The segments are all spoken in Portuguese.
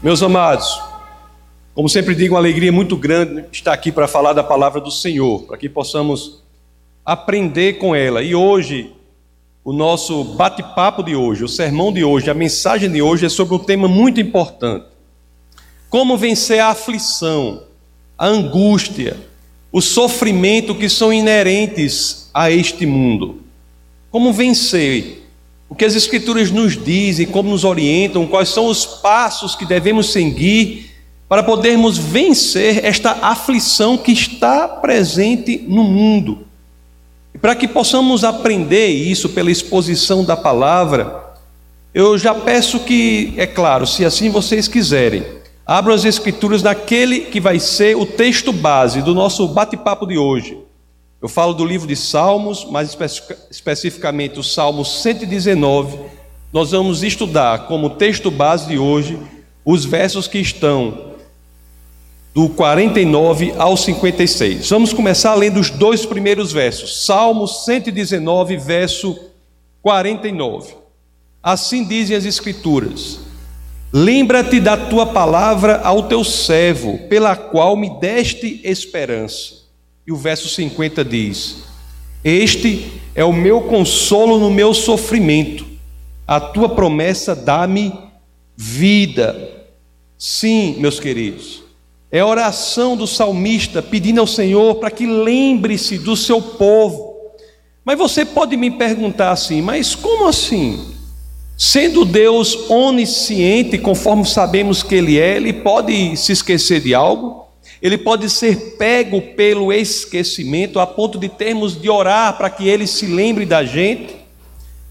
Meus amados, como sempre digo, uma alegria muito grande estar aqui para falar da palavra do Senhor, para que possamos aprender com ela. E hoje, o nosso bate-papo de hoje, o sermão de hoje, a mensagem de hoje é sobre um tema muito importante: como vencer a aflição, a angústia, o sofrimento que são inerentes a este mundo. Como vencer o que as Escrituras nos dizem, como nos orientam, quais são os passos que devemos seguir para podermos vencer esta aflição que está presente no mundo. E para que possamos aprender isso pela exposição da palavra, eu já peço que, é claro, se assim vocês quiserem, abram as Escrituras naquele que vai ser o texto base do nosso bate-papo de hoje. Eu falo do livro de Salmos, mais especificamente o Salmo 119. Nós vamos estudar como texto base de hoje os versos que estão do 49 ao 56. Vamos começar lendo os dois primeiros versos. Salmo 119, verso 49. Assim dizem as Escrituras: Lembra-te da tua palavra ao teu servo, pela qual me deste esperança. E o verso 50 diz: Este é o meu consolo no meu sofrimento, a tua promessa dá-me vida. Sim, meus queridos, é a oração do salmista pedindo ao Senhor para que lembre-se do seu povo. Mas você pode me perguntar assim: mas como assim? Sendo Deus onisciente, conforme sabemos que Ele é, Ele pode se esquecer de algo? Ele pode ser pego pelo esquecimento a ponto de termos de orar para que ele se lembre da gente.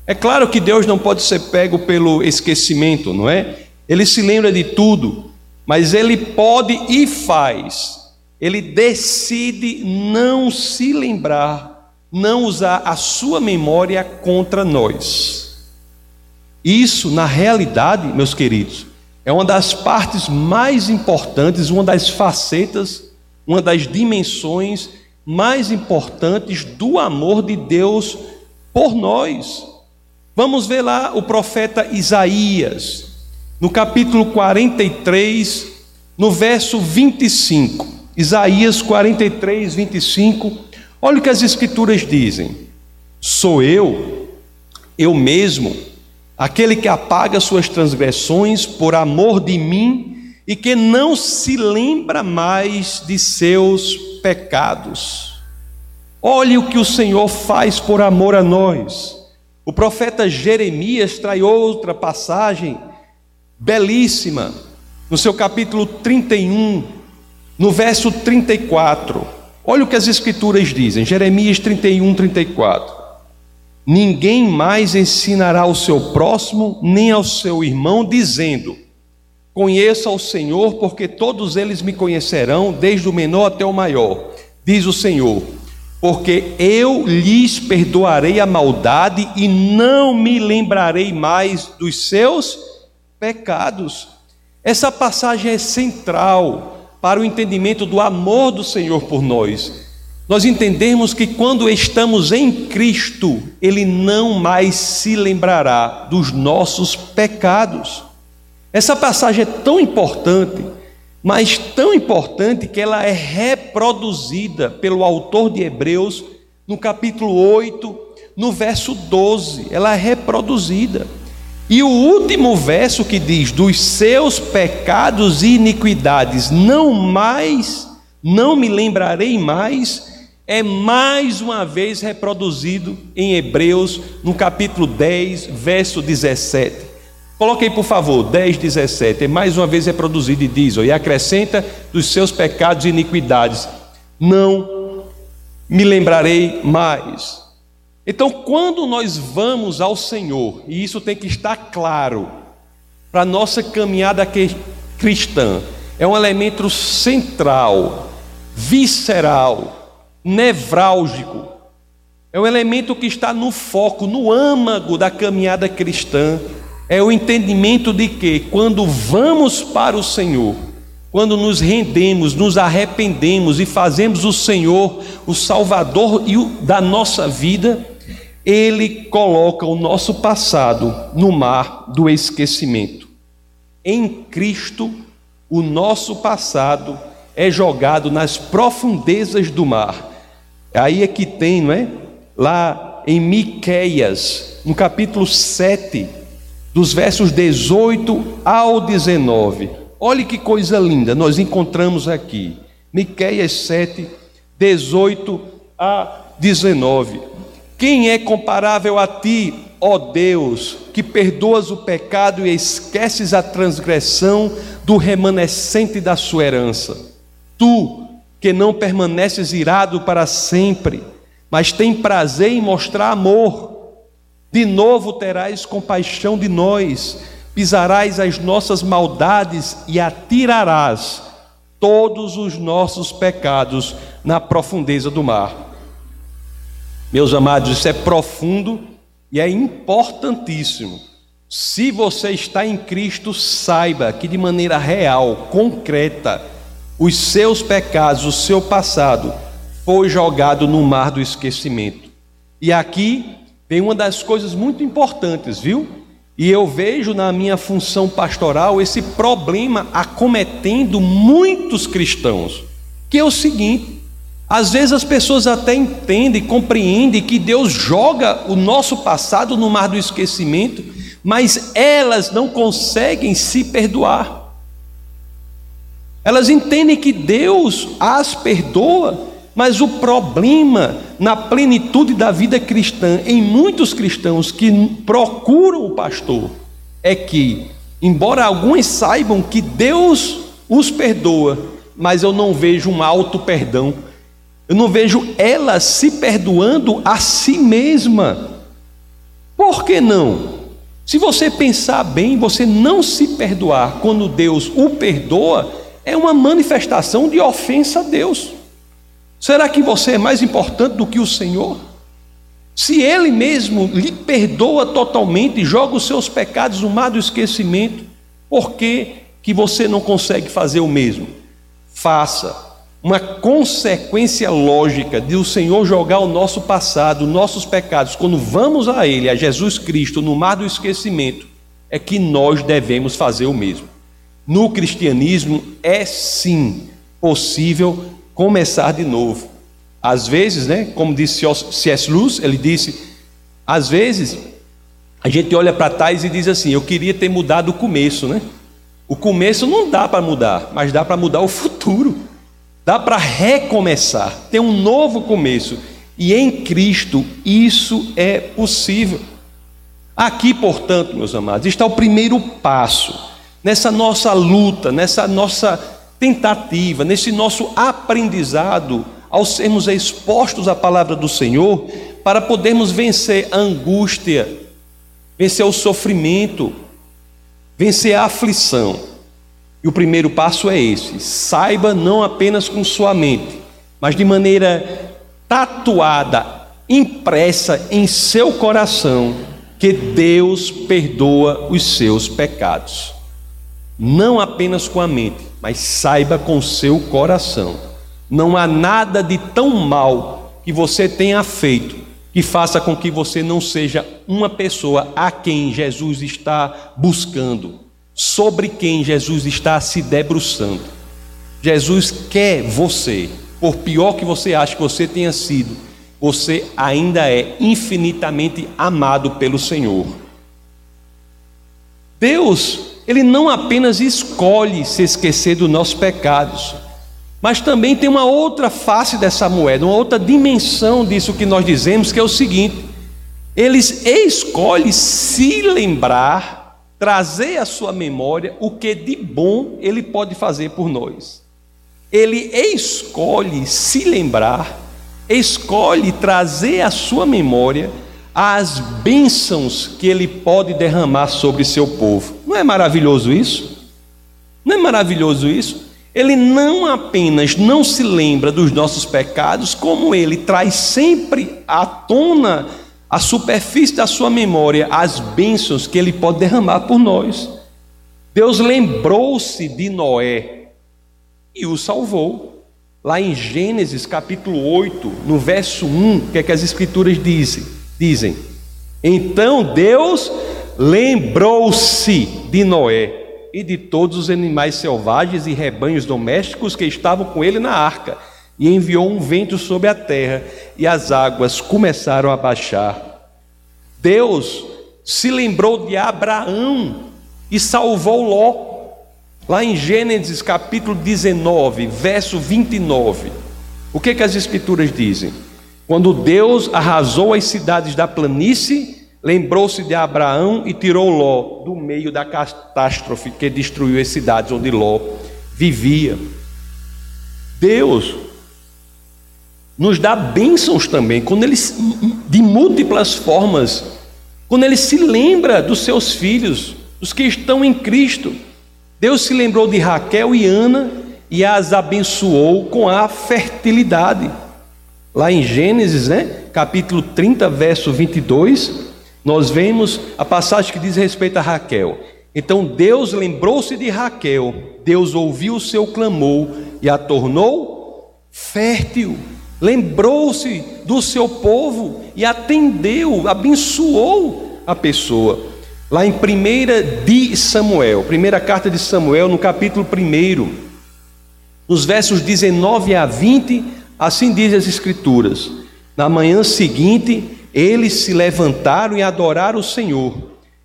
É claro que Deus não pode ser pego pelo esquecimento, não é? Ele se lembra de tudo, mas ele pode e faz. Ele decide não se lembrar, não usar a sua memória contra nós. Isso, na realidade, meus queridos, é uma das partes mais importantes, uma das facetas, uma das dimensões mais importantes do amor de Deus por nós. Vamos ver lá o profeta Isaías, no capítulo 43, no verso 25. Isaías 43, 25. Olha o que as Escrituras dizem: Sou eu, eu mesmo aquele que apaga suas transgressões por amor de mim e que não se lembra mais de seus pecados. Olhe o que o Senhor faz por amor a nós. O profeta Jeremias traz outra passagem belíssima, no seu capítulo 31, no verso 34. Olha o que as Escrituras dizem, Jeremias 31, 34. Ninguém mais ensinará ao seu próximo, nem ao seu irmão, dizendo: Conheça o Senhor, porque todos eles me conhecerão, desde o menor até o maior, diz o Senhor. Porque eu lhes perdoarei a maldade e não me lembrarei mais dos seus pecados. Essa passagem é central para o entendimento do amor do Senhor por nós nós entendemos que quando estamos em Cristo, Ele não mais se lembrará dos nossos pecados. Essa passagem é tão importante, mas tão importante que ela é reproduzida pelo autor de Hebreus no capítulo 8, no verso 12. Ela é reproduzida. E o último verso que diz: Dos seus pecados e iniquidades não mais, não me lembrarei mais é mais uma vez reproduzido em Hebreus, no capítulo 10, verso 17. Coloque aí, por favor, 10, 17. É mais uma vez reproduzido e diz: E acrescenta dos seus pecados e iniquidades, não me lembrarei mais. Então, quando nós vamos ao Senhor, e isso tem que estar claro para a nossa caminhada cristã, é um elemento central, visceral, nevrálgico. É um elemento que está no foco, no âmago da caminhada cristã. É o entendimento de que quando vamos para o Senhor, quando nos rendemos, nos arrependemos e fazemos o Senhor o Salvador da nossa vida, Ele coloca o nosso passado no mar do esquecimento. em Cristo, o nosso passado é jogado nas profundezas do mar. Aí é que tem, não é? Lá em Miqueias, no capítulo 7, dos versos 18 ao 19. Olhe que coisa linda, nós encontramos aqui. Miqueias 7, 18 a 19. Quem é comparável a ti, ó Deus, que perdoas o pecado e esqueces a transgressão do remanescente da sua herança? Tu, que não permaneces irado para sempre, mas tem prazer em mostrar amor, de novo terás compaixão de nós, pisarás as nossas maldades e atirarás todos os nossos pecados na profundeza do mar. Meus amados, isso é profundo e é importantíssimo. Se você está em Cristo, saiba que de maneira real, concreta, os seus pecados, o seu passado, foi jogado no mar do esquecimento. E aqui vem uma das coisas muito importantes, viu? E eu vejo na minha função pastoral esse problema acometendo muitos cristãos, que é o seguinte: às vezes as pessoas até entendem, compreendem que Deus joga o nosso passado no mar do esquecimento, mas elas não conseguem se perdoar. Elas entendem que Deus as perdoa, mas o problema na plenitude da vida cristã, em muitos cristãos que procuram o pastor, é que, embora alguns saibam que Deus os perdoa, mas eu não vejo um alto perdão eu não vejo ela se perdoando a si mesma. Por que não? Se você pensar bem, você não se perdoar quando Deus o perdoa, é uma manifestação de ofensa a Deus. Será que você é mais importante do que o Senhor? Se Ele mesmo lhe perdoa totalmente e joga os seus pecados no mar do esquecimento, por que, que você não consegue fazer o mesmo? Faça uma consequência lógica de o Senhor jogar o nosso passado, nossos pecados, quando vamos a Ele, a Jesus Cristo, no mar do esquecimento, é que nós devemos fazer o mesmo. No cristianismo é sim possível começar de novo. Às vezes, né, como disse C.S. Lewis, ele disse, às vezes a gente olha para trás e diz assim: eu queria ter mudado o começo, né? O começo não dá para mudar, mas dá para mudar o futuro. Dá para recomeçar, ter um novo começo. E em Cristo isso é possível. Aqui, portanto, meus amados, está o primeiro passo nessa nossa luta, nessa nossa tentativa, nesse nosso aprendizado ao sermos expostos à palavra do Senhor, para podermos vencer a angústia, vencer o sofrimento, vencer a aflição. E o primeiro passo é esse: saiba não apenas com sua mente, mas de maneira tatuada, impressa em seu coração, que Deus perdoa os seus pecados. Não apenas com a mente, mas saiba com seu coração. Não há nada de tão mal que você tenha feito que faça com que você não seja uma pessoa a quem Jesus está buscando sobre quem Jesus está se debruçando. Jesus quer você, por pior que você ache que você tenha sido, você ainda é infinitamente amado pelo Senhor. Deus, Ele não apenas escolhe se esquecer dos nossos pecados, mas também tem uma outra face dessa moeda, uma outra dimensão disso que nós dizemos, que é o seguinte: Ele escolhe se lembrar trazer à sua memória o que de bom ele pode fazer por nós. Ele escolhe se lembrar, escolhe trazer à sua memória as bênçãos que ele pode derramar sobre seu povo. Não é maravilhoso isso? Não é maravilhoso isso? Ele não apenas não se lembra dos nossos pecados, como ele traz sempre à tona a superfície da sua memória as bênçãos que ele pode derramar por nós. Deus lembrou-se de Noé e o salvou. Lá em Gênesis capítulo 8, no verso 1, o que é que as escrituras dizem? Dizem: Então Deus lembrou-se de Noé e de todos os animais selvagens e rebanhos domésticos que estavam com ele na arca, e enviou um vento sobre a terra, e as águas começaram a baixar. Deus se lembrou de Abraão e salvou Ló. Lá em Gênesis capítulo 19, verso 29. O que, que as escrituras dizem? Quando Deus arrasou as cidades da planície, lembrou-se de Abraão e tirou Ló do meio da catástrofe que destruiu as cidades onde Ló vivia. Deus nos dá bênçãos também, quando ele, de múltiplas formas, quando ele se lembra dos seus filhos, dos que estão em Cristo. Deus se lembrou de Raquel e Ana e as abençoou com a fertilidade. Lá em Gênesis, né, capítulo 30, verso 22, nós vemos a passagem que diz respeito a Raquel. Então Deus lembrou-se de Raquel, Deus ouviu o seu clamor e a tornou fértil. Lembrou-se do seu povo e atendeu, abençoou a pessoa. Lá em 1 de Samuel, primeira carta de Samuel, no capítulo 1, nos versos 19 a 20, assim diz as Escrituras: Na manhã seguinte, eles se levantaram e adoraram o Senhor.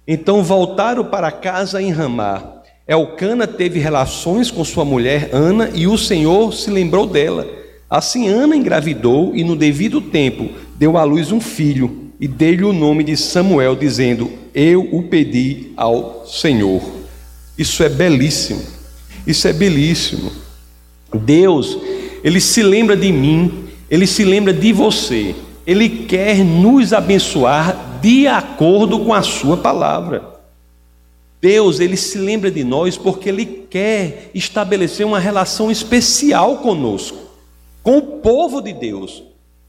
Então voltaram para casa em Ramá. Elcana teve relações com sua mulher Ana e o Senhor se lembrou dela. Assim Ana engravidou e no devido tempo deu à luz um filho e dei-lhe o nome de Samuel, dizendo: Eu o pedi ao Senhor. Isso é belíssimo. Isso é belíssimo. Deus, ele se lembra de mim, ele se lembra de você. Ele quer nos abençoar de acordo com a sua palavra. Deus, ele se lembra de nós porque ele quer estabelecer uma relação especial conosco, com o povo de Deus.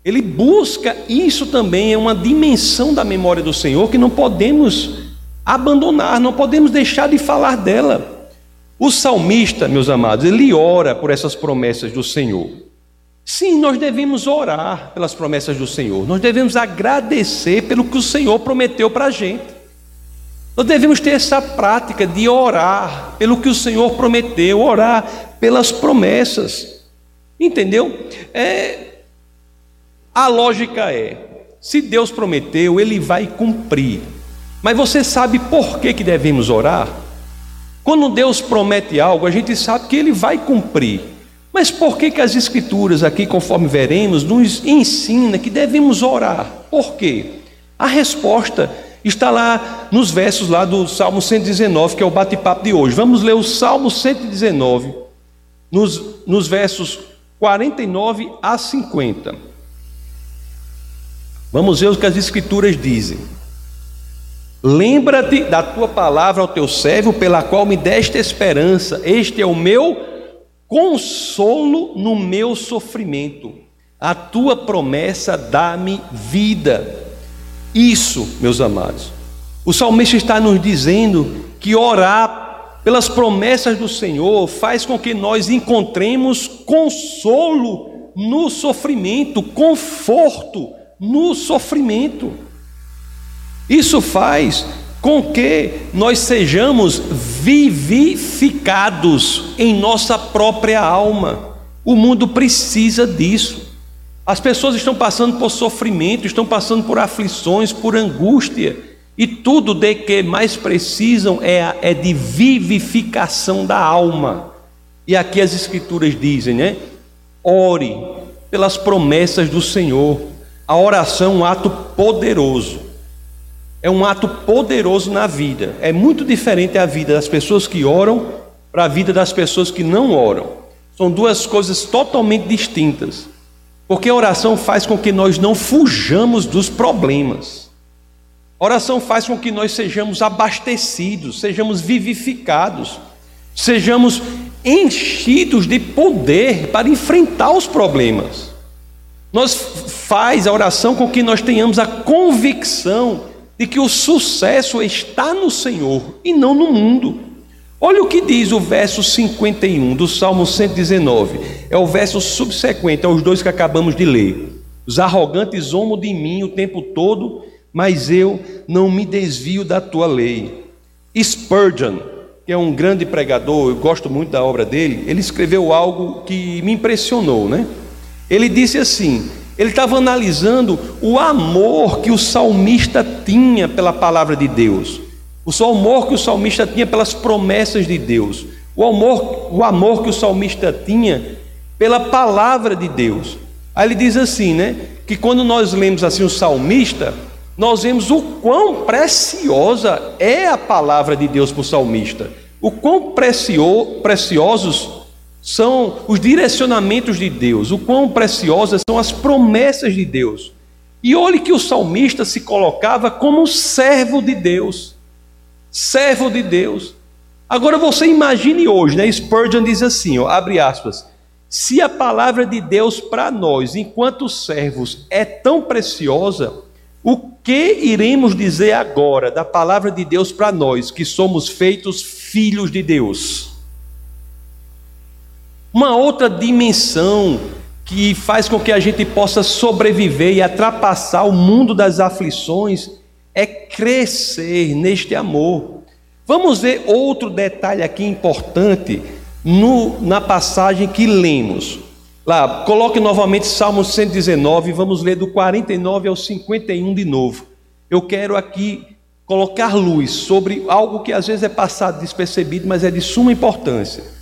Ele busca isso também, é uma dimensão da memória do Senhor que não podemos abandonar, não podemos deixar de falar dela. O salmista, meus amados, ele ora por essas promessas do Senhor. Sim, nós devemos orar pelas promessas do Senhor, nós devemos agradecer pelo que o Senhor prometeu para a gente. Nós devemos ter essa prática de orar pelo que o Senhor prometeu, orar pelas promessas. Entendeu? É, a lógica é: se Deus prometeu, Ele vai cumprir. Mas você sabe por que, que devemos orar? Quando Deus promete algo, a gente sabe que Ele vai cumprir. Mas por que, que as Escrituras, aqui, conforme veremos, nos ensina que devemos orar? Por quê? A resposta está lá nos versos lá do Salmo 119, que é o bate-papo de hoje. Vamos ler o Salmo 119, nos, nos versos 49 a 50. Vamos ver o que as Escrituras dizem. Lembra-te da tua palavra ao teu servo, pela qual me deste esperança. Este é o meu consolo no meu sofrimento. A tua promessa dá-me vida. Isso, meus amados. O salmista está nos dizendo que orar pelas promessas do Senhor faz com que nós encontremos consolo no sofrimento, conforto no sofrimento. Isso faz com que nós sejamos vivificados em nossa própria alma. O mundo precisa disso. As pessoas estão passando por sofrimento, estão passando por aflições, por angústia, e tudo de que mais precisam é, é de vivificação da alma. E aqui as Escrituras dizem, né? Ore pelas promessas do Senhor. A oração é um ato poderoso. É um ato poderoso na vida. É muito diferente a vida das pessoas que oram para a vida das pessoas que não oram. São duas coisas totalmente distintas. Porque a oração faz com que nós não fujamos dos problemas. A oração faz com que nós sejamos abastecidos, sejamos vivificados, sejamos enchidos de poder para enfrentar os problemas. Nós faz a oração com que nós tenhamos a convicção de que o sucesso está no Senhor e não no mundo. Olha o que diz o verso 51 do Salmo 119. É o verso subsequente aos dois que acabamos de ler. Os arrogantes zombam de mim o tempo todo, mas eu não me desvio da tua lei. Spurgeon, que é um grande pregador, eu gosto muito da obra dele, ele escreveu algo que me impressionou, né? Ele disse assim: ele estava analisando o amor que o salmista tinha pela palavra de Deus, o amor que o salmista tinha pelas promessas de Deus, o amor, o amor que o salmista tinha pela palavra de Deus. Aí ele diz assim, né? Que quando nós lemos assim o salmista, nós vemos o quão preciosa é a palavra de Deus para o salmista, o quão precio, preciosos são os direcionamentos de Deus, o quão preciosas são as promessas de Deus. E olhe que o salmista se colocava como servo de Deus, servo de Deus. Agora você imagine hoje, né? Spurgeon diz assim, ó, abre aspas, se a palavra de Deus para nós, enquanto servos, é tão preciosa, o que iremos dizer agora da palavra de Deus para nós, que somos feitos filhos de Deus? Uma outra dimensão que faz com que a gente possa sobreviver e ultrapassar o mundo das aflições é crescer neste amor. Vamos ver outro detalhe aqui importante no, na passagem que lemos. Lá, coloque novamente Salmo 119, vamos ler do 49 ao 51 de novo. Eu quero aqui colocar luz sobre algo que às vezes é passado despercebido, mas é de suma importância.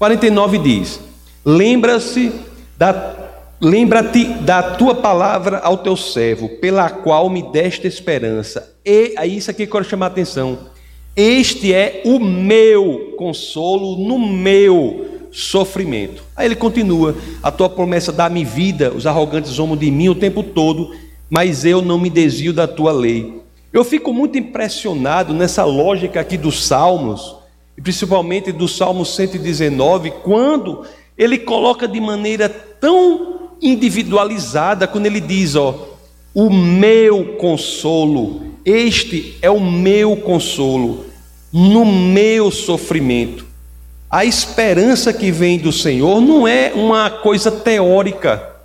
49 diz: Lembra-se da Lembra-te da tua palavra ao teu servo, pela qual me deste esperança. E aí isso aqui eu quero chamar a atenção. Este é o meu consolo no meu sofrimento. Aí ele continua: A tua promessa dá-me vida, os arrogantes zombam de mim o tempo todo, mas eu não me desvio da tua lei. Eu fico muito impressionado nessa lógica aqui dos Salmos, e principalmente do Salmo 119, quando ele coloca de maneira tão individualizada, quando ele diz: Ó, o meu consolo, este é o meu consolo no meu sofrimento. A esperança que vem do Senhor não é uma coisa teórica,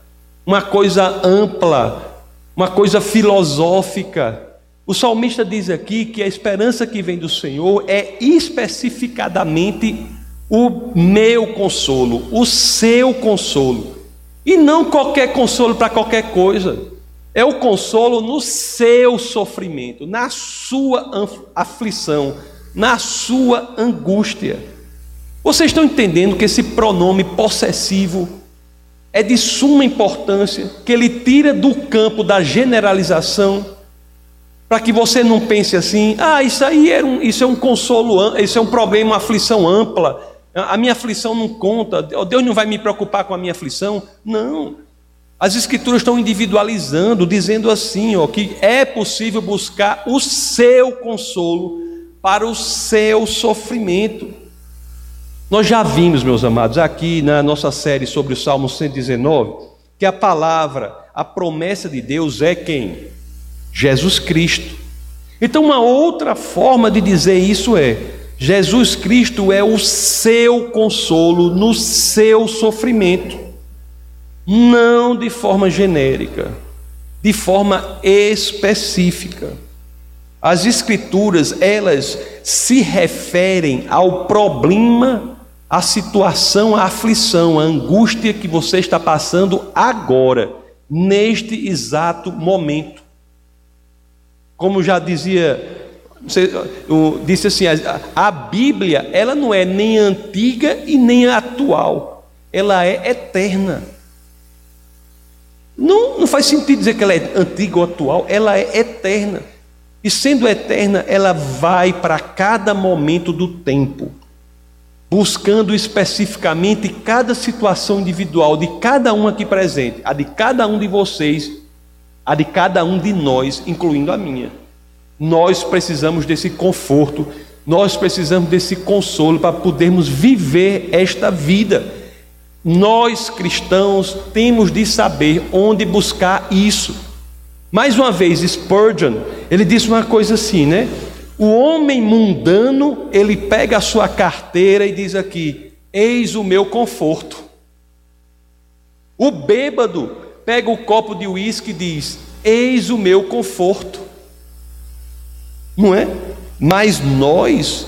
uma coisa ampla, uma coisa filosófica. O salmista diz aqui que a esperança que vem do Senhor é especificadamente o meu consolo, o seu consolo, e não qualquer consolo para qualquer coisa. É o consolo no seu sofrimento, na sua aflição, na sua angústia. Vocês estão entendendo que esse pronome possessivo é de suma importância, que ele tira do campo da generalização, para que você não pense assim, ah, isso aí é um, isso é um consolo, isso é um problema, uma aflição ampla, a minha aflição não conta, Deus não vai me preocupar com a minha aflição. Não. As escrituras estão individualizando, dizendo assim, ó, que é possível buscar o seu consolo para o seu sofrimento. Nós já vimos, meus amados, aqui na nossa série sobre o Salmo 119, que a palavra, a promessa de Deus é quem? Jesus Cristo. Então, uma outra forma de dizer isso é: Jesus Cristo é o seu consolo no seu sofrimento, não de forma genérica, de forma específica. As Escrituras, elas se referem ao problema a situação, a aflição, a angústia que você está passando agora, neste exato momento. Como já dizia, disse assim, a Bíblia, ela não é nem antiga e nem atual, ela é eterna. Não, não faz sentido dizer que ela é antiga ou atual, ela é eterna. E sendo eterna, ela vai para cada momento do tempo buscando especificamente cada situação individual de cada um aqui presente, a de cada um de vocês, a de cada um de nós, incluindo a minha. Nós precisamos desse conforto, nós precisamos desse consolo para podermos viver esta vida. Nós cristãos temos de saber onde buscar isso. Mais uma vez, Spurgeon, ele disse uma coisa assim, né? O homem mundano, ele pega a sua carteira e diz aqui: Eis o meu conforto. O bêbado pega o copo de uísque e diz: Eis o meu conforto. Não é? Mas nós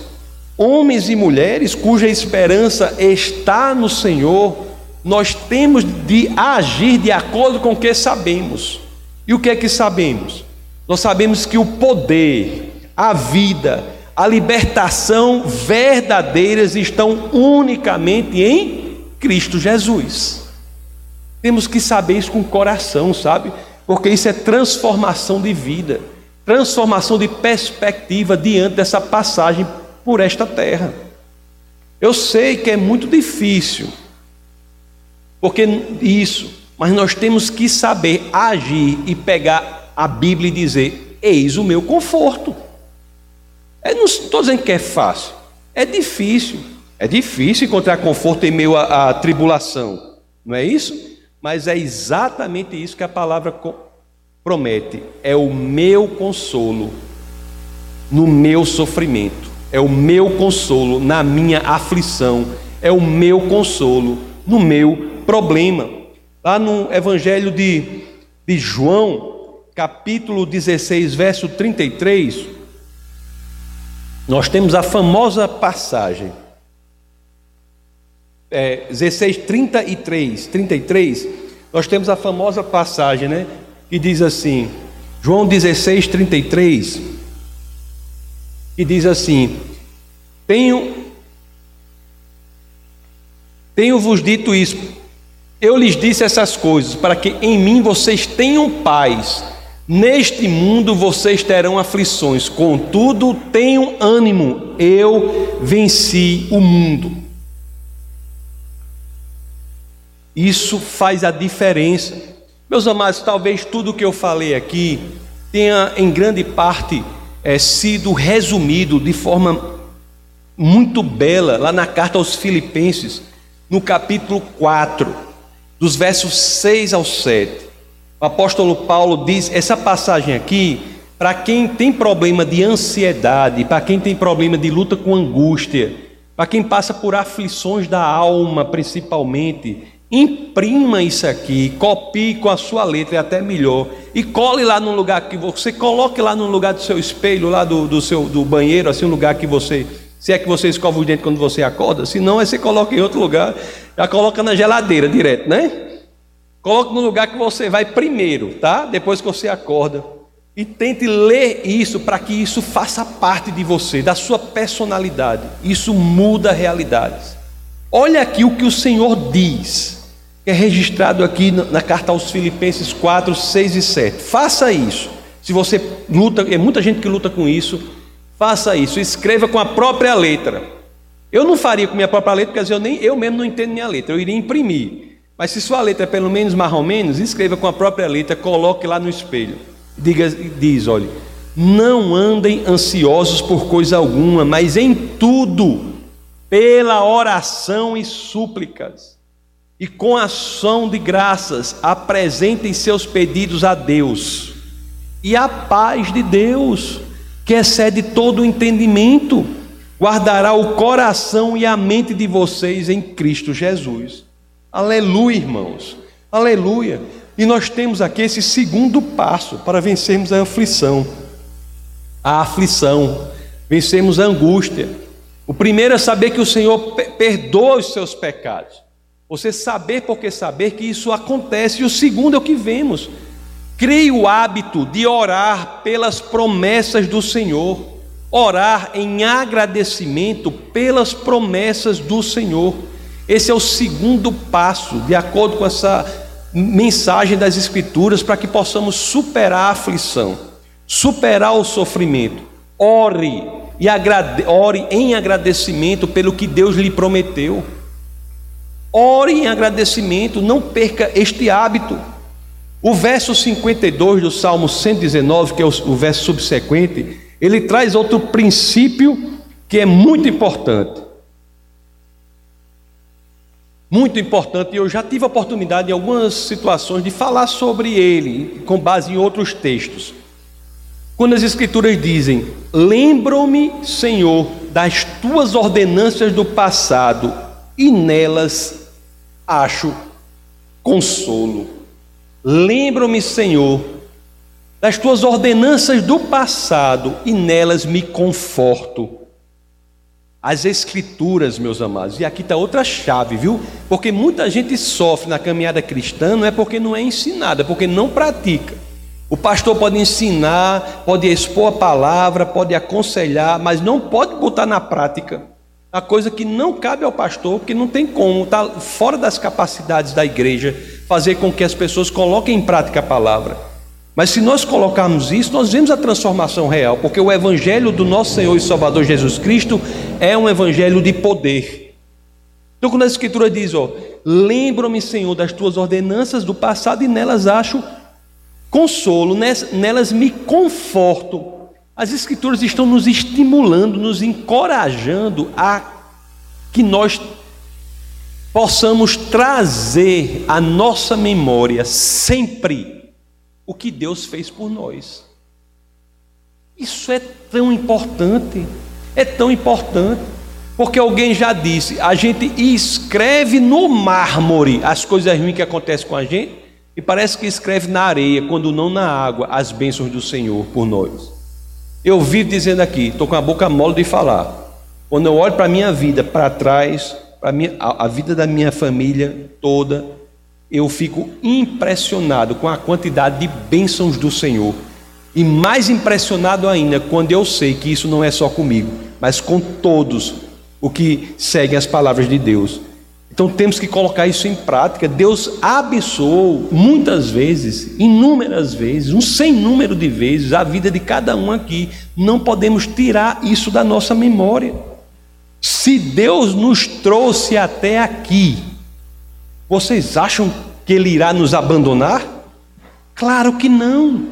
homens e mulheres cuja esperança está no Senhor, nós temos de agir de acordo com o que sabemos. E o que é que sabemos? Nós sabemos que o poder, a vida, a libertação verdadeiras estão unicamente em Cristo Jesus. Temos que saber isso com o coração, sabe? Porque isso é transformação de vida, transformação de perspectiva diante dessa passagem por esta terra. Eu sei que é muito difícil, porque isso, mas nós temos que saber agir e pegar a Bíblia e dizer: Eis o meu conforto. Eu não estou dizendo que é fácil, é difícil. É difícil encontrar conforto em meio à, à tribulação, não é isso? Mas é exatamente isso que a palavra promete: é o meu consolo no meu sofrimento é o meu consolo na minha aflição, é o meu consolo no meu problema. Lá no Evangelho de, de João, capítulo 16, verso 33, nós temos a famosa passagem. É, 16, 33, 33, nós temos a famosa passagem, né? Que diz assim, João 16, 33 e diz assim: Tenho tenho-vos dito isso. Eu lhes disse essas coisas para que em mim vocês tenham paz. Neste mundo vocês terão aflições, contudo, tenham ânimo. Eu venci o mundo. Isso faz a diferença. Meus amados, talvez tudo o que eu falei aqui tenha em grande parte é, sido resumido de forma muito bela lá na carta aos Filipenses, no capítulo 4, dos versos 6 ao 7. O apóstolo Paulo diz: essa passagem aqui, para quem tem problema de ansiedade, para quem tem problema de luta com angústia, para quem passa por aflições da alma, principalmente, Imprima isso aqui, copie com a sua letra, é até melhor, e cole lá no lugar que você coloque lá no lugar do seu espelho, lá do, do seu do banheiro, assim, um lugar que você, se é que você escova o dente quando você acorda, se não, aí você coloca em outro lugar, já coloca na geladeira direto, né? Coloque no lugar que você vai primeiro, tá? Depois que você acorda. E tente ler isso para que isso faça parte de você, da sua personalidade. Isso muda realidades. Olha aqui o que o Senhor diz que é registrado aqui na carta aos Filipenses 4, 6 e 7. Faça isso. Se você luta, é muita gente que luta com isso, faça isso. Escreva com a própria letra. Eu não faria com minha própria letra, porque eu, nem, eu mesmo não entendo minha letra, eu iria imprimir. Mas se sua letra é pelo menos mais ou menos, escreva com a própria letra, coloque lá no espelho. Diga, diz, olha, não andem ansiosos por coisa alguma, mas em tudo, pela oração e súplicas e com ação de graças apresentem seus pedidos a Deus. E a paz de Deus, que excede todo o entendimento, guardará o coração e a mente de vocês em Cristo Jesus. Aleluia, irmãos. Aleluia. E nós temos aqui esse segundo passo para vencermos a aflição. A aflição, vencemos a angústia. O primeiro é saber que o Senhor perdoa os seus pecados. Você saber porque saber que isso acontece. E o segundo é o que vemos. Crie o hábito de orar pelas promessas do Senhor. Orar em agradecimento pelas promessas do Senhor. Esse é o segundo passo, de acordo com essa mensagem das Escrituras, para que possamos superar a aflição, superar o sofrimento. Ore e agrade, ore em agradecimento pelo que Deus lhe prometeu. Ore em agradecimento, não perca este hábito. O verso 52 do Salmo 119, que é o verso subsequente, ele traz outro princípio que é muito importante. Muito importante, eu já tive a oportunidade em algumas situações de falar sobre ele, com base em outros textos. Quando as Escrituras dizem: Lembro-me, Senhor, das tuas ordenanças do passado, e nelas acho consolo. Lembro-me, Senhor, das tuas ordenanças do passado e nelas me conforto. as Escrituras, meus amados. E aqui está outra chave, viu? Porque muita gente sofre na caminhada cristã, não é porque não é ensinada, é porque não pratica. O pastor pode ensinar, pode expor a palavra, pode aconselhar, mas não pode botar na prática a coisa que não cabe ao pastor, porque não tem como, está fora das capacidades da igreja fazer com que as pessoas coloquem em prática a palavra. Mas se nós colocarmos isso, nós vemos a transformação real, porque o evangelho do nosso Senhor e Salvador Jesus Cristo é um evangelho de poder. Então, quando a Escritura diz, ó, lembro-me, Senhor, das tuas ordenanças do passado e nelas acho consolo, nelas me conforto. As Escrituras estão nos estimulando, nos encorajando a que nós possamos trazer à nossa memória sempre o que Deus fez por nós. Isso é tão importante, é tão importante, porque alguém já disse: a gente escreve no mármore as coisas ruins que acontecem com a gente, e parece que escreve na areia, quando não na água, as bênçãos do Senhor por nós. Eu vivo dizendo aqui, estou com a boca mole de falar. Quando eu olho para a minha vida, para trás, para a, a vida da minha família toda, eu fico impressionado com a quantidade de bênçãos do Senhor. E mais impressionado ainda quando eu sei que isso não é só comigo, mas com todos o que seguem as palavras de Deus. Então temos que colocar isso em prática. Deus abençoou muitas vezes, inúmeras vezes, um sem número de vezes, a vida de cada um aqui. Não podemos tirar isso da nossa memória. Se Deus nos trouxe até aqui, vocês acham que Ele irá nos abandonar? Claro que não.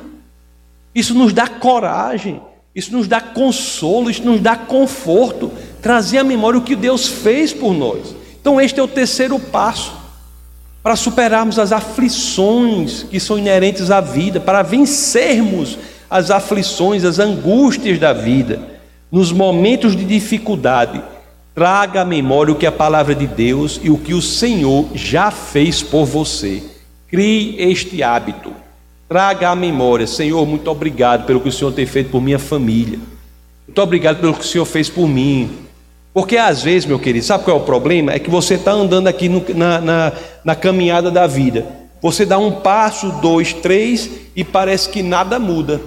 Isso nos dá coragem, isso nos dá consolo, isso nos dá conforto, trazer à memória o que Deus fez por nós. Então, este é o terceiro passo para superarmos as aflições que são inerentes à vida, para vencermos as aflições, as angústias da vida, nos momentos de dificuldade Traga à memória o que a palavra de Deus e o que o Senhor já fez por você. Crie este hábito. Traga à memória, Senhor, muito obrigado pelo que o Senhor tem feito por minha família. Muito obrigado pelo que o Senhor fez por mim. Porque às vezes, meu querido, sabe qual é o problema? É que você está andando aqui no, na, na, na caminhada da vida. Você dá um passo, dois, três, e parece que nada muda.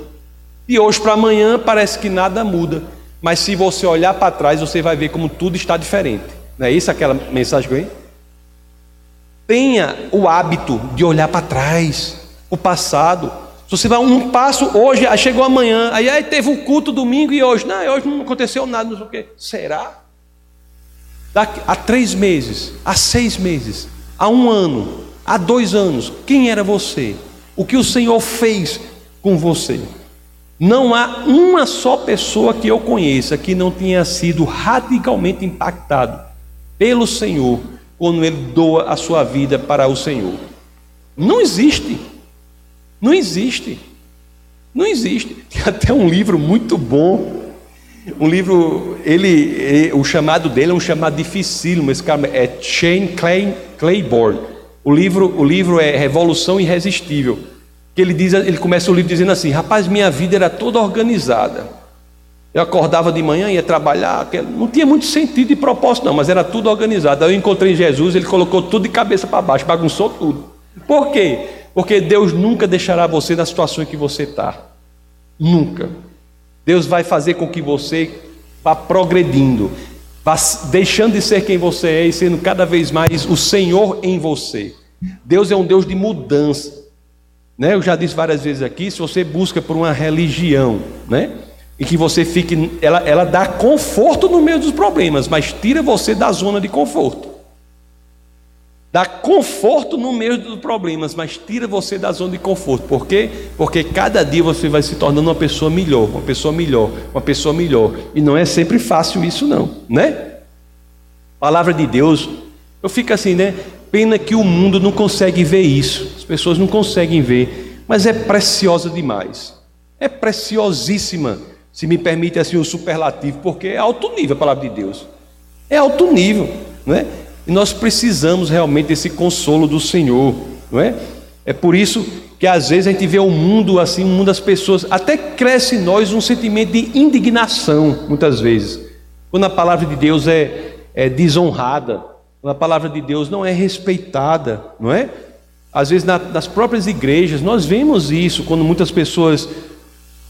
E hoje para amanhã parece que nada muda. Mas se você olhar para trás, você vai ver como tudo está diferente. Não é isso aquela mensagem que eu Tenha o hábito de olhar para trás, o passado. Se você vai um passo hoje, aí chegou amanhã, aí, aí teve o culto domingo e hoje, não, hoje não aconteceu nada, não sei o quê. Será? Daqui, há três meses, há seis meses, há um ano, há dois anos, quem era você? O que o Senhor fez com você? Não há uma só pessoa que eu conheça que não tenha sido radicalmente impactado pelo Senhor quando ele doa a sua vida para o Senhor. Não existe. Não existe. Não existe. Tem até um livro muito bom. Um livro, ele, o chamado dele é um chamado dificílimo. Esse cara é Shane Claiborne. O livro, o livro é Revolução Irresistível que ele diz, ele começa o livro dizendo assim: "Rapaz, minha vida era toda organizada. Eu acordava de manhã, ia trabalhar, não tinha muito sentido e propósito não, mas era tudo organizado. Aí eu encontrei Jesus, ele colocou tudo de cabeça para baixo, bagunçou tudo. Por quê? Porque Deus nunca deixará você na situação em que você está. Nunca. Deus vai fazer com que você vá progredindo, vá deixando de ser quem você é e sendo cada vez mais o Senhor em você. Deus é um Deus de mudança. Né? Eu já disse várias vezes aqui, se você busca por uma religião, né? E que você fique, ela, ela dá conforto no meio dos problemas, mas tira você da zona de conforto. Dá conforto no meio dos problemas, mas tira você da zona de conforto. Por quê? Porque cada dia você vai se tornando uma pessoa melhor, uma pessoa melhor, uma pessoa melhor. E não é sempre fácil isso não, né? Palavra de Deus, eu fico assim, né? Pena que o mundo não consegue ver isso, as pessoas não conseguem ver, mas é preciosa demais. É preciosíssima, se me permite assim o superlativo, porque é alto nível a palavra de Deus. É alto nível, não é? E nós precisamos realmente desse consolo do Senhor, não é? É por isso que às vezes a gente vê o mundo assim, o mundo das pessoas, até cresce em nós um sentimento de indignação, muitas vezes. quando a palavra de Deus é, é desonrada, quando a palavra de Deus não é respeitada, não é? Às vezes na, nas próprias igrejas nós vemos isso quando muitas pessoas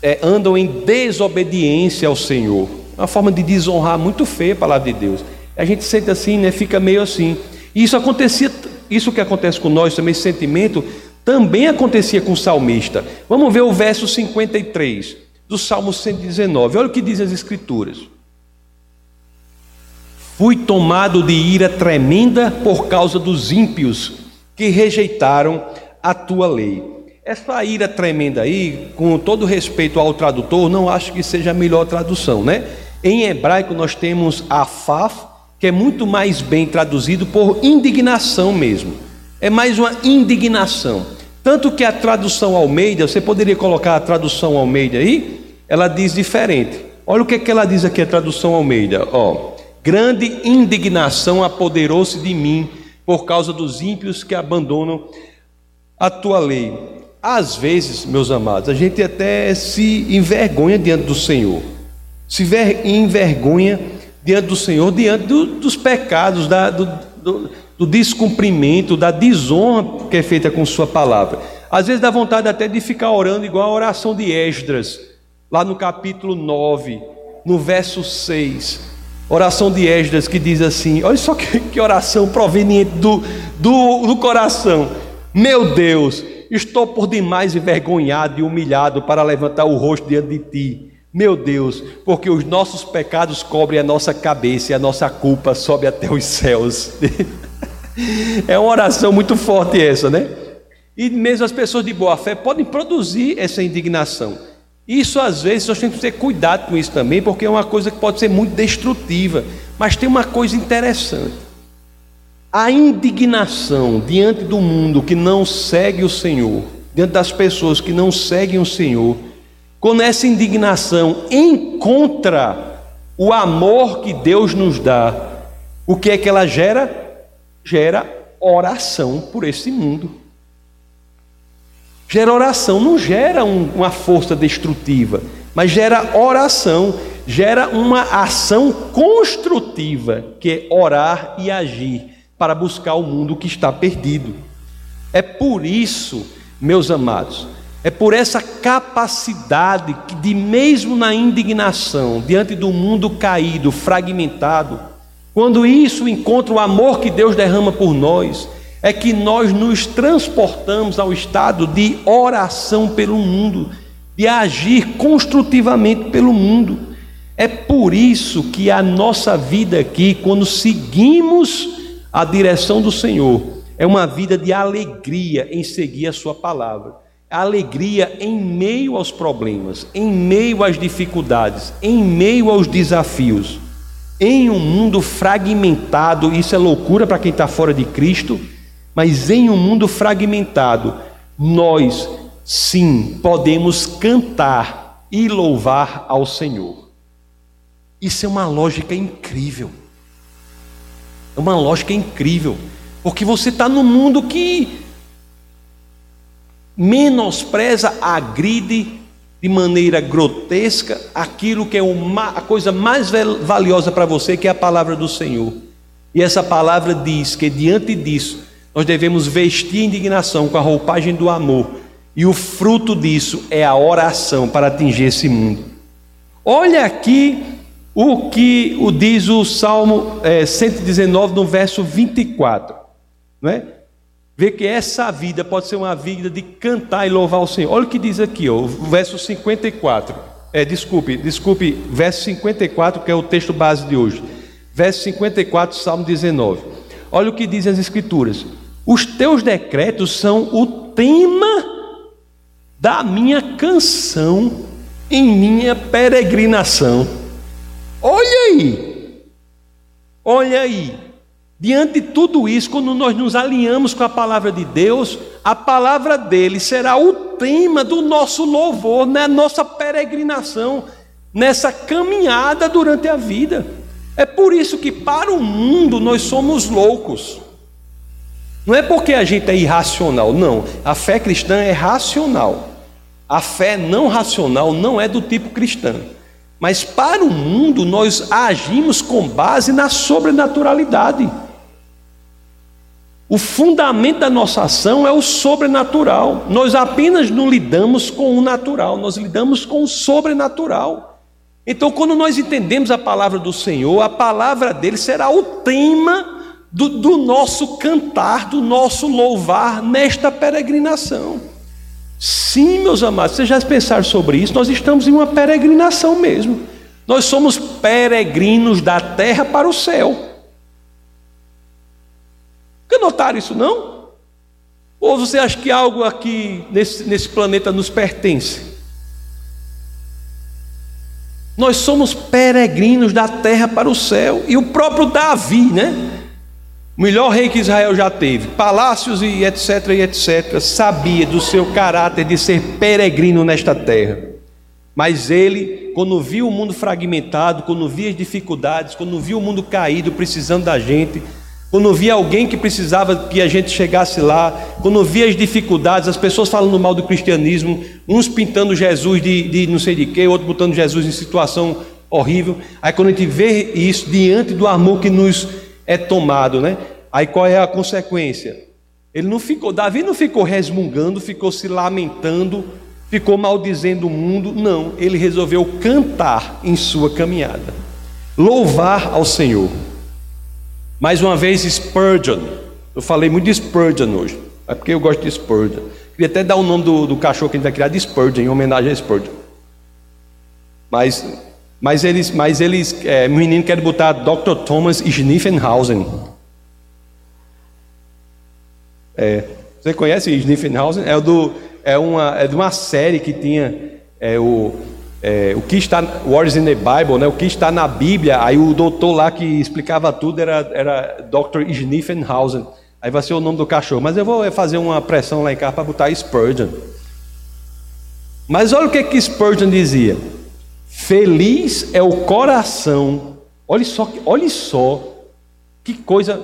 é, andam em desobediência ao Senhor, uma forma de desonrar muito feia a palavra de Deus. A gente sente assim, né? Fica meio assim. E isso acontecia, isso que acontece com nós também, esse sentimento, também acontecia com o salmista. Vamos ver o verso 53 do Salmo 119. Olha o que diz as Escrituras. Fui tomado de ira tremenda por causa dos ímpios que rejeitaram a tua lei. Essa ira tremenda aí, com todo respeito ao tradutor, não acho que seja a melhor tradução, né? Em hebraico nós temos afaf, que é muito mais bem traduzido por indignação mesmo. É mais uma indignação. Tanto que a tradução Almeida, você poderia colocar a tradução Almeida aí? Ela diz diferente. Olha o que, é que ela diz aqui, a tradução Almeida. Ó, Grande indignação apoderou-se de mim por causa dos ímpios que abandonam a tua lei. Às vezes, meus amados, a gente até se envergonha diante do Senhor, se envergonha diante do Senhor, diante do, dos pecados, da, do, do, do descumprimento, da desonra que é feita com Sua palavra. Às vezes dá vontade até de ficar orando igual a oração de Esdras, lá no capítulo 9, no verso 6. Oração de Esdras que diz assim: olha só que, que oração proveniente do, do, do coração. Meu Deus, estou por demais envergonhado e humilhado para levantar o rosto diante de ti. Meu Deus, porque os nossos pecados cobrem a nossa cabeça e a nossa culpa sobe até os céus. é uma oração muito forte essa, né? E mesmo as pessoas de boa fé podem produzir essa indignação. Isso às vezes nós temos que ter cuidado com isso também, porque é uma coisa que pode ser muito destrutiva. Mas tem uma coisa interessante. A indignação diante do mundo que não segue o Senhor, diante das pessoas que não seguem o Senhor, quando essa indignação encontra o amor que Deus nos dá, o que é que ela gera? Gera oração por esse mundo. Gera oração, não gera um, uma força destrutiva, mas gera oração, gera uma ação construtiva, que é orar e agir para buscar o mundo que está perdido. É por isso, meus amados, é por essa capacidade que, de mesmo na indignação, diante do mundo caído, fragmentado, quando isso encontra o amor que Deus derrama por nós, é que nós nos transportamos ao estado de oração pelo mundo, de agir construtivamente pelo mundo. É por isso que a nossa vida aqui, quando seguimos a direção do Senhor, é uma vida de alegria em seguir a Sua palavra. Alegria em meio aos problemas, em meio às dificuldades, em meio aos desafios. Em um mundo fragmentado, isso é loucura para quem está fora de Cristo mas em um mundo fragmentado, nós sim podemos cantar e louvar ao Senhor. Isso é uma lógica incrível. É uma lógica incrível. Porque você está num mundo que menospreza, agride de maneira grotesca aquilo que é uma, a coisa mais valiosa para você, que é a palavra do Senhor. E essa palavra diz que diante disso nós devemos vestir indignação com a roupagem do amor, e o fruto disso é a oração para atingir esse mundo. Olha aqui o que o diz o Salmo é, 119, no verso 24, não é? Vê que essa vida pode ser uma vida de cantar e louvar o Senhor. Olha o que diz aqui, ó, o verso 54. É, desculpe, desculpe, verso 54, que é o texto base de hoje. Verso 54, Salmo 19. Olha o que diz as Escrituras. Os teus decretos são o tema da minha canção em minha peregrinação. Olha aí, olha aí. Diante de tudo isso, quando nós nos alinhamos com a palavra de Deus, a palavra dele será o tema do nosso louvor, na nossa peregrinação, nessa caminhada durante a vida. É por isso que para o mundo nós somos loucos. Não é porque a gente é irracional, não. A fé cristã é racional. A fé não racional não é do tipo cristã. Mas para o mundo, nós agimos com base na sobrenaturalidade. O fundamento da nossa ação é o sobrenatural. Nós apenas não lidamos com o natural, nós lidamos com o sobrenatural. Então, quando nós entendemos a palavra do Senhor, a palavra dele será o tema do, do nosso cantar, do nosso louvar nesta peregrinação. Sim, meus amados, vocês já pensaram sobre isso? Nós estamos em uma peregrinação mesmo. Nós somos peregrinos da terra para o céu. Nunca notaram isso, não? Ou você acha que algo aqui nesse, nesse planeta nos pertence? Nós somos peregrinos da terra para o céu. E o próprio Davi, né? O melhor rei que Israel já teve, palácios e etc, e etc, sabia do seu caráter de ser peregrino nesta terra. Mas ele, quando viu o mundo fragmentado, quando via as dificuldades, quando viu o mundo caído, precisando da gente, quando via alguém que precisava que a gente chegasse lá, quando via as dificuldades, as pessoas falando mal do cristianismo, uns pintando Jesus de, de não sei de quê, outros botando Jesus em situação horrível. Aí quando a gente vê isso diante do amor que nos é tomado, né? Aí qual é a consequência? Ele não ficou, Davi não ficou resmungando, ficou se lamentando, ficou maldizendo o mundo, não, ele resolveu cantar em sua caminhada, louvar ao Senhor. Mais uma vez, Spurgeon. Eu falei muito de Spurgeon hoje. É porque eu gosto de Spurgeon. Queria até dar o nome do, do cachorro que a gente vai criar de Spurgeon, em homenagem a Spurgeon. Mas, mas eles, mas eles é, o menino quer botar Dr. Thomas Schniffenhausen. É, você conhece Schniffenhausen? É, do, é, uma, é de uma série que tinha é, o é, o que está, is in the Bible, né, o que está na Bíblia, aí o doutor lá que explicava tudo era, era Dr. Schniffenhausen. Aí vai ser o nome do cachorro. Mas eu vou fazer uma pressão lá em casa para botar Spurgeon. Mas olha o que, que Spurgeon dizia. Feliz é o coração. Olha só, olha só que coisa.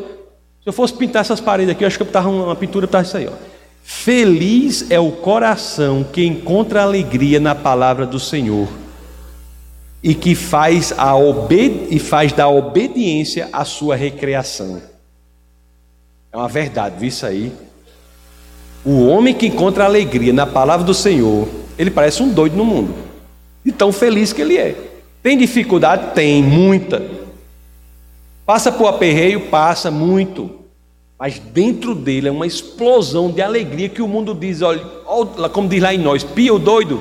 Se eu fosse pintar essas paredes aqui, eu acho que eu botava uma pintura para isso aí. Ó. Feliz é o coração que encontra alegria na palavra do Senhor e que faz, a obed e faz da obediência a sua recreação. É uma verdade, viu isso aí? O homem que encontra alegria na palavra do Senhor, ele parece um doido no mundo. E tão feliz que ele é. Tem dificuldade? Tem, muita. Passa por aperreio? Passa, muito mas dentro dele é uma explosão de alegria que o mundo diz, olha, como diz lá em nós, pia o doido.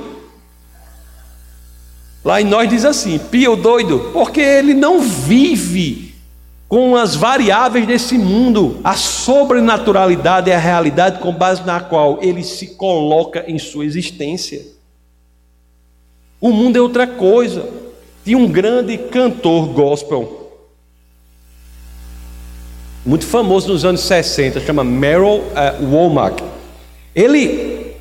Lá em nós diz assim, pia o doido, porque ele não vive com as variáveis desse mundo. A sobrenaturalidade é a realidade com base na qual ele se coloca em sua existência. O mundo é outra coisa. Tinha um grande cantor gospel muito famoso nos anos 60, chama Merrill uh, Womack. Ele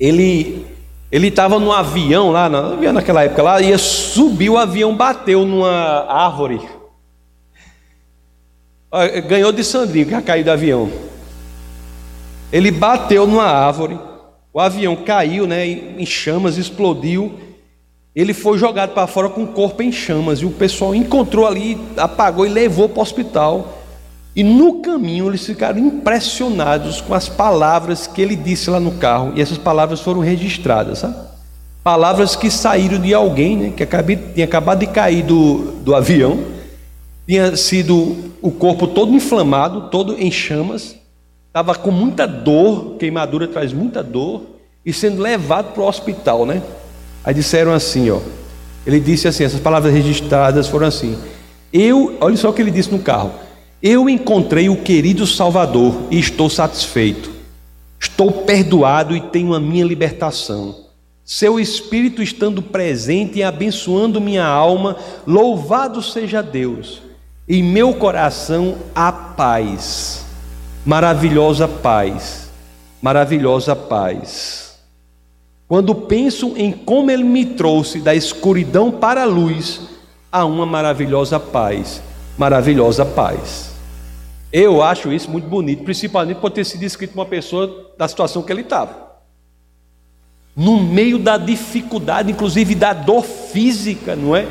ele ele estava no avião lá, na, naquela época lá, ia subir o avião, bateu numa árvore. Ganhou de Sandrinho, que ia cair do avião. Ele bateu numa árvore, o avião caiu, né, em chamas, explodiu. Ele foi jogado para fora com o corpo em chamas e o pessoal encontrou ali, apagou e levou para o hospital. E no caminho eles ficaram impressionados com as palavras que ele disse lá no carro. E essas palavras foram registradas, sabe? Palavras que saíram de alguém né, que acabei, tinha acabado de cair do, do avião, tinha sido o corpo todo inflamado, todo em chamas, estava com muita dor, queimadura traz muita dor, e sendo levado para o hospital, né? Aí disseram assim, ó. Ele disse assim, essas palavras registradas foram assim. Eu, olha só o que ele disse no carro. Eu encontrei o querido Salvador e estou satisfeito. Estou perdoado e tenho a minha libertação. Seu Espírito estando presente e abençoando minha alma, louvado seja Deus. Em meu coração há paz, maravilhosa paz, maravilhosa paz. Quando penso em como Ele me trouxe da escuridão para a luz, há uma maravilhosa paz, maravilhosa paz. Eu acho isso muito bonito, principalmente por ter sido escrito uma pessoa da situação que ele estava. no meio da dificuldade, inclusive da dor física, não é?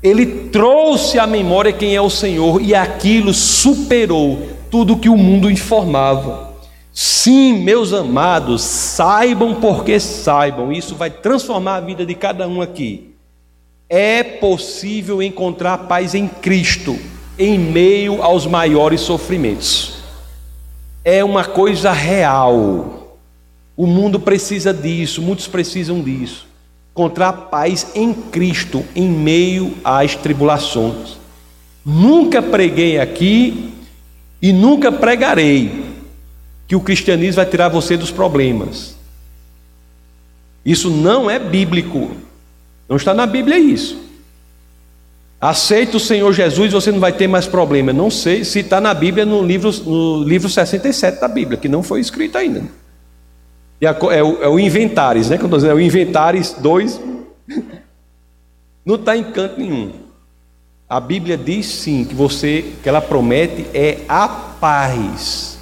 Ele trouxe à memória quem é o Senhor e aquilo superou tudo que o mundo informava. Sim, meus amados, saibam porque saibam, isso vai transformar a vida de cada um aqui. É possível encontrar paz em Cristo em meio aos maiores sofrimentos. É uma coisa real. O mundo precisa disso, muitos precisam disso. Encontrar paz em Cristo em meio às tribulações. Nunca preguei aqui e nunca pregarei que o cristianismo vai tirar você dos problemas. Isso não é bíblico. Não está na Bíblia isso. Aceita o Senhor Jesus, você não vai ter mais problema. Não sei se está na Bíblia, no livro, no livro 67 da Bíblia, que não foi escrito ainda. E é, é, o, é o Inventares, né? Quando eu é o Inventares 2, não está em canto nenhum. A Bíblia diz sim que você, que ela promete é a paz,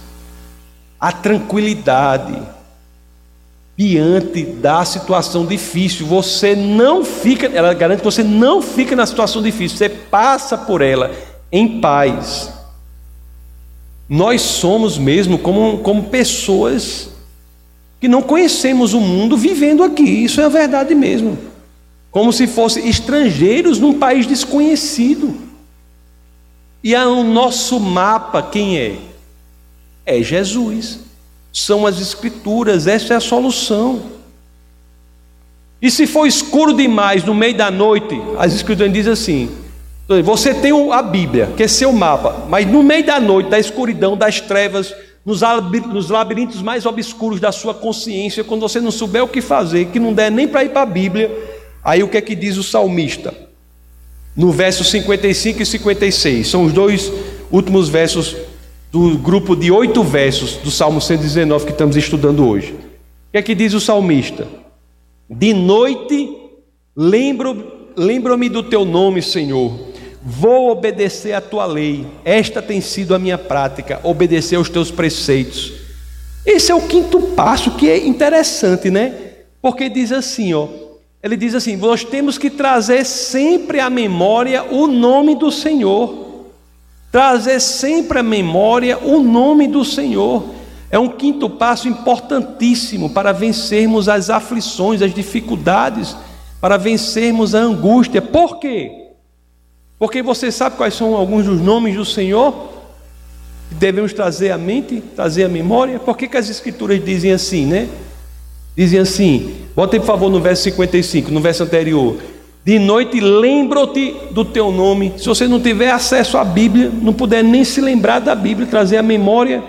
a tranquilidade, diante da situação difícil. Você não fica, ela garante que você não fica na situação difícil, você passa por ela em paz. Nós somos mesmo como, como pessoas que não conhecemos o mundo vivendo aqui, isso é a verdade mesmo. Como se fossem estrangeiros num país desconhecido. E o nosso mapa, quem é? É Jesus são as Escrituras, essa é a solução. E se for escuro demais no meio da noite, as Escrituras dizem assim: você tem a Bíblia, que é seu mapa, mas no meio da noite, da escuridão, das trevas, nos labirintos mais obscuros da sua consciência, quando você não souber o que fazer, que não der nem para ir para a Bíblia, aí o que é que diz o salmista? No verso 55 e 56, são os dois últimos versos do grupo de oito versos do Salmo 119 que estamos estudando hoje. O que é que diz o salmista? De noite lembro, lembro-me do teu nome, Senhor. Vou obedecer à tua lei. Esta tem sido a minha prática, obedecer aos teus preceitos. Esse é o quinto passo que é interessante, né? Porque diz assim, ó, ele diz assim: nós temos que trazer sempre à memória o nome do Senhor trazer sempre à memória o nome do Senhor. É um quinto passo importantíssimo para vencermos as aflições, as dificuldades, para vencermos a angústia. Por quê? Porque você sabe quais são alguns dos nomes do Senhor que devemos trazer à mente, trazer à memória? Por que, que as Escrituras dizem assim, né? Dizem assim, bota por favor no verso 55, no verso anterior. De noite lembro-te do teu nome. Se você não tiver acesso à Bíblia, não puder nem se lembrar da Bíblia, trazer a memória,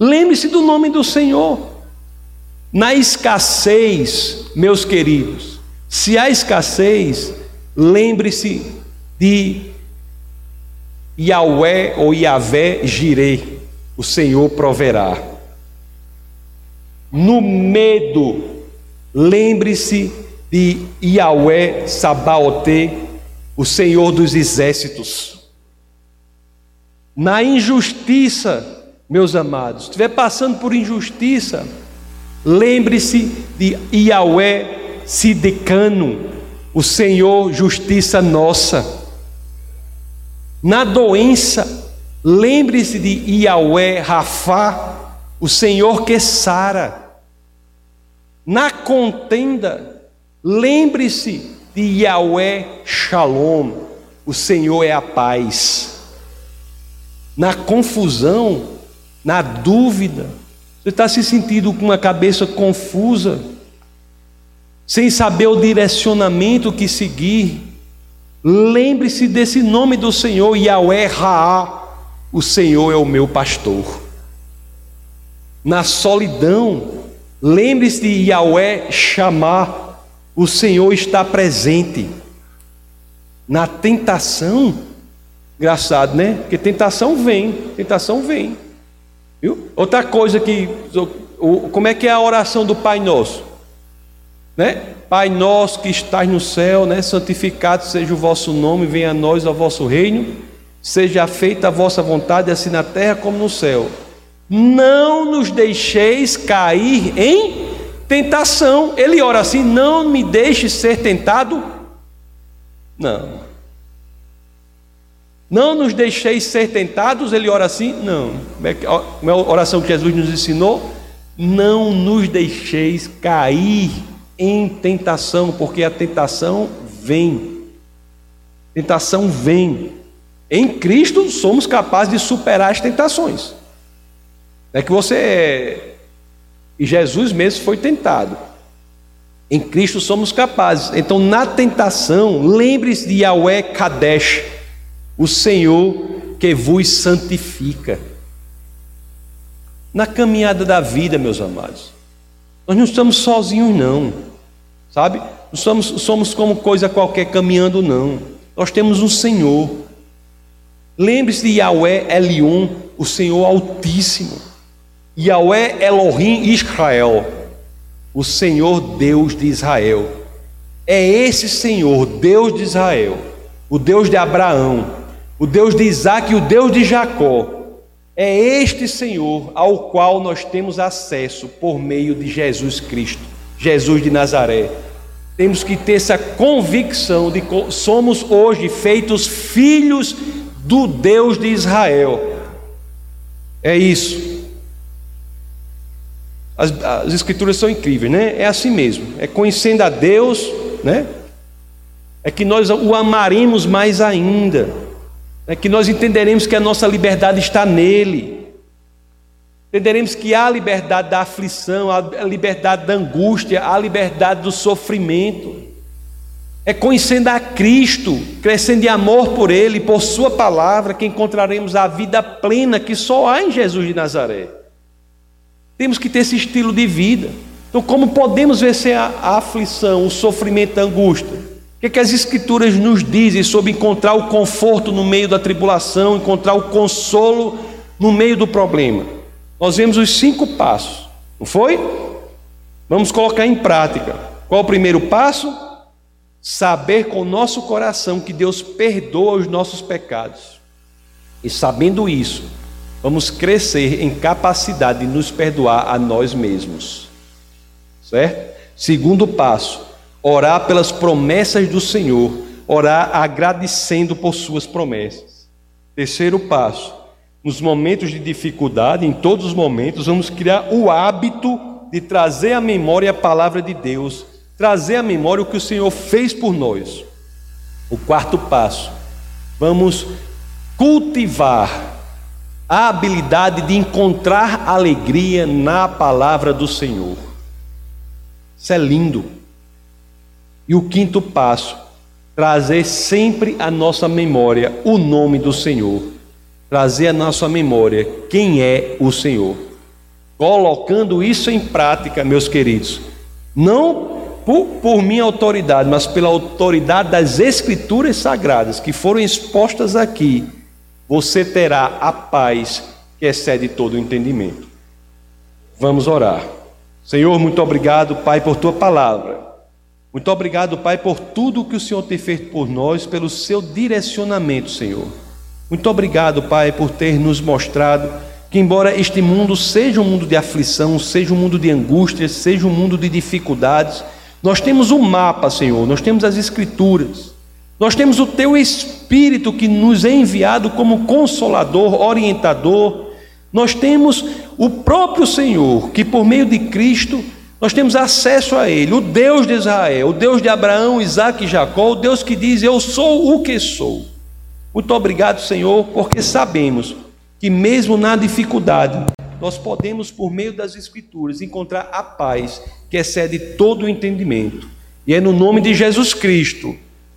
lembre-se do nome do Senhor. Na escassez, meus queridos, se há escassez, lembre-se de Yahweh ou Yahvé Jireh, o Senhor proverá. No medo, lembre-se de Yahweh Sabaote, o Senhor dos exércitos. Na injustiça, meus amados, estiver passando por injustiça, lembre-se de Yahweh Sidecano, o Senhor justiça nossa. Na doença, lembre-se de Yahweh Rafá, o Senhor que sara. Na contenda, Lembre-se de Yahweh Shalom, o Senhor é a paz. Na confusão, na dúvida, você está se sentindo com uma cabeça confusa, sem saber o direcionamento que seguir. Lembre-se desse nome do Senhor, Yahweh Raá, o Senhor é o meu pastor. Na solidão, lembre-se de Yahweh Chamar, o Senhor está presente. Na tentação, engraçado, né? Porque tentação vem, tentação vem. Viu? Outra coisa que, como é que é a oração do Pai Nosso? Né? Pai nosso que estás no céu, né? santificado seja o vosso nome, venha a nós o vosso reino, seja feita a vossa vontade, assim na terra como no céu. Não nos deixeis cair em Tentação, ele ora assim: não me deixe ser tentado. Não. Não nos deixeis ser tentados, ele ora assim? Não. Como é a oração que Jesus nos ensinou? Não nos deixeis cair em tentação, porque a tentação vem. Tentação vem. Em Cristo somos capazes de superar as tentações. É que você é... e Jesus mesmo foi tentado. Em Cristo somos capazes. Então, na tentação, lembre-se de Yahweh Kadesh, o Senhor que vos santifica. Na caminhada da vida, meus amados, nós não estamos sozinhos, não, sabe? Não somos, somos como coisa qualquer caminhando, não. Nós temos um Senhor. Lembre-se de Yahweh Elion, o Senhor Altíssimo. Yahweh Elohim Israel, o Senhor Deus de Israel. É esse Senhor, Deus de Israel, o Deus de Abraão, o Deus de Isaac e o Deus de Jacó. É este Senhor ao qual nós temos acesso por meio de Jesus Cristo, Jesus de Nazaré. Temos que ter essa convicção de que somos hoje feitos filhos do Deus de Israel. É isso. As, as, escrituras são incríveis, né? É assim mesmo. É conhecendo a Deus, né? É que nós o amaremos mais ainda é que nós entenderemos que a nossa liberdade está nele. Entenderemos que há liberdade da aflição, há liberdade da angústia, há liberdade do sofrimento. É conhecendo a Cristo, crescendo em amor por Ele, por Sua palavra, que encontraremos a vida plena que só há em Jesus de Nazaré. Temos que ter esse estilo de vida. Então, como podemos vencer a, aflição, o sofrimento, a angústia? que, que as Escrituras nos dizem sobre encontrar o conforto no meio da tribulação, encontrar o consolo no meio do problema? Nós vemos os cinco passos, não foi? Vamos colocar em prática. Qual o primeiro passo? Saber com o nosso coração que Deus perdoa os nossos pecados. E sabendo isso, vamos crescer em capacidade de nos perdoar a nós mesmos. Certo? Segundo passo, orar pelas promessas do Senhor, orar agradecendo por suas promessas. Terceiro passo, nos momentos de dificuldade, em todos os momentos, vamos criar o hábito de trazer à memória a palavra de Deus, trazer à memória o que o Senhor fez por nós. O quarto passo, vamos cultivar a habilidade de encontrar alegria na palavra do Senhor. Isso é lindo. E o quinto passo, trazer sempre à nossa memória o nome do Senhor. Trazer à nossa memória quem é o Senhor. Colocando isso em prática, meus queridos, não por, por minha autoridade, mas pela autoridade das Escrituras Sagradas que foram expostas aqui, você terá a paz que excede todo o entendimento. Vamos orar. Senhor, muito obrigado, Pai, por tua palavra. Muito obrigado, Pai, por tudo que o Senhor tem feito por nós, pelo seu direcionamento, Senhor. Muito obrigado, Pai, por ter nos mostrado que, embora este mundo seja um mundo de aflição, seja um mundo de angústia, seja um mundo de dificuldades, nós temos o um mapa, Senhor, nós temos as Escrituras, nós temos o Teu Espírito que nos é enviado como consolador, orientador, nós temos o próprio Senhor que, por meio de Cristo, nós temos acesso a Ele, o Deus de Israel, o Deus de Abraão, Isaac e Jacó, o Deus que diz: Eu sou o que sou. Muito obrigado, Senhor, porque sabemos que, mesmo na dificuldade, nós podemos, por meio das Escrituras, encontrar a paz que excede todo o entendimento. E é no nome de Jesus Cristo,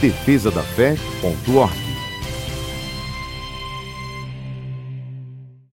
defesadafé.org.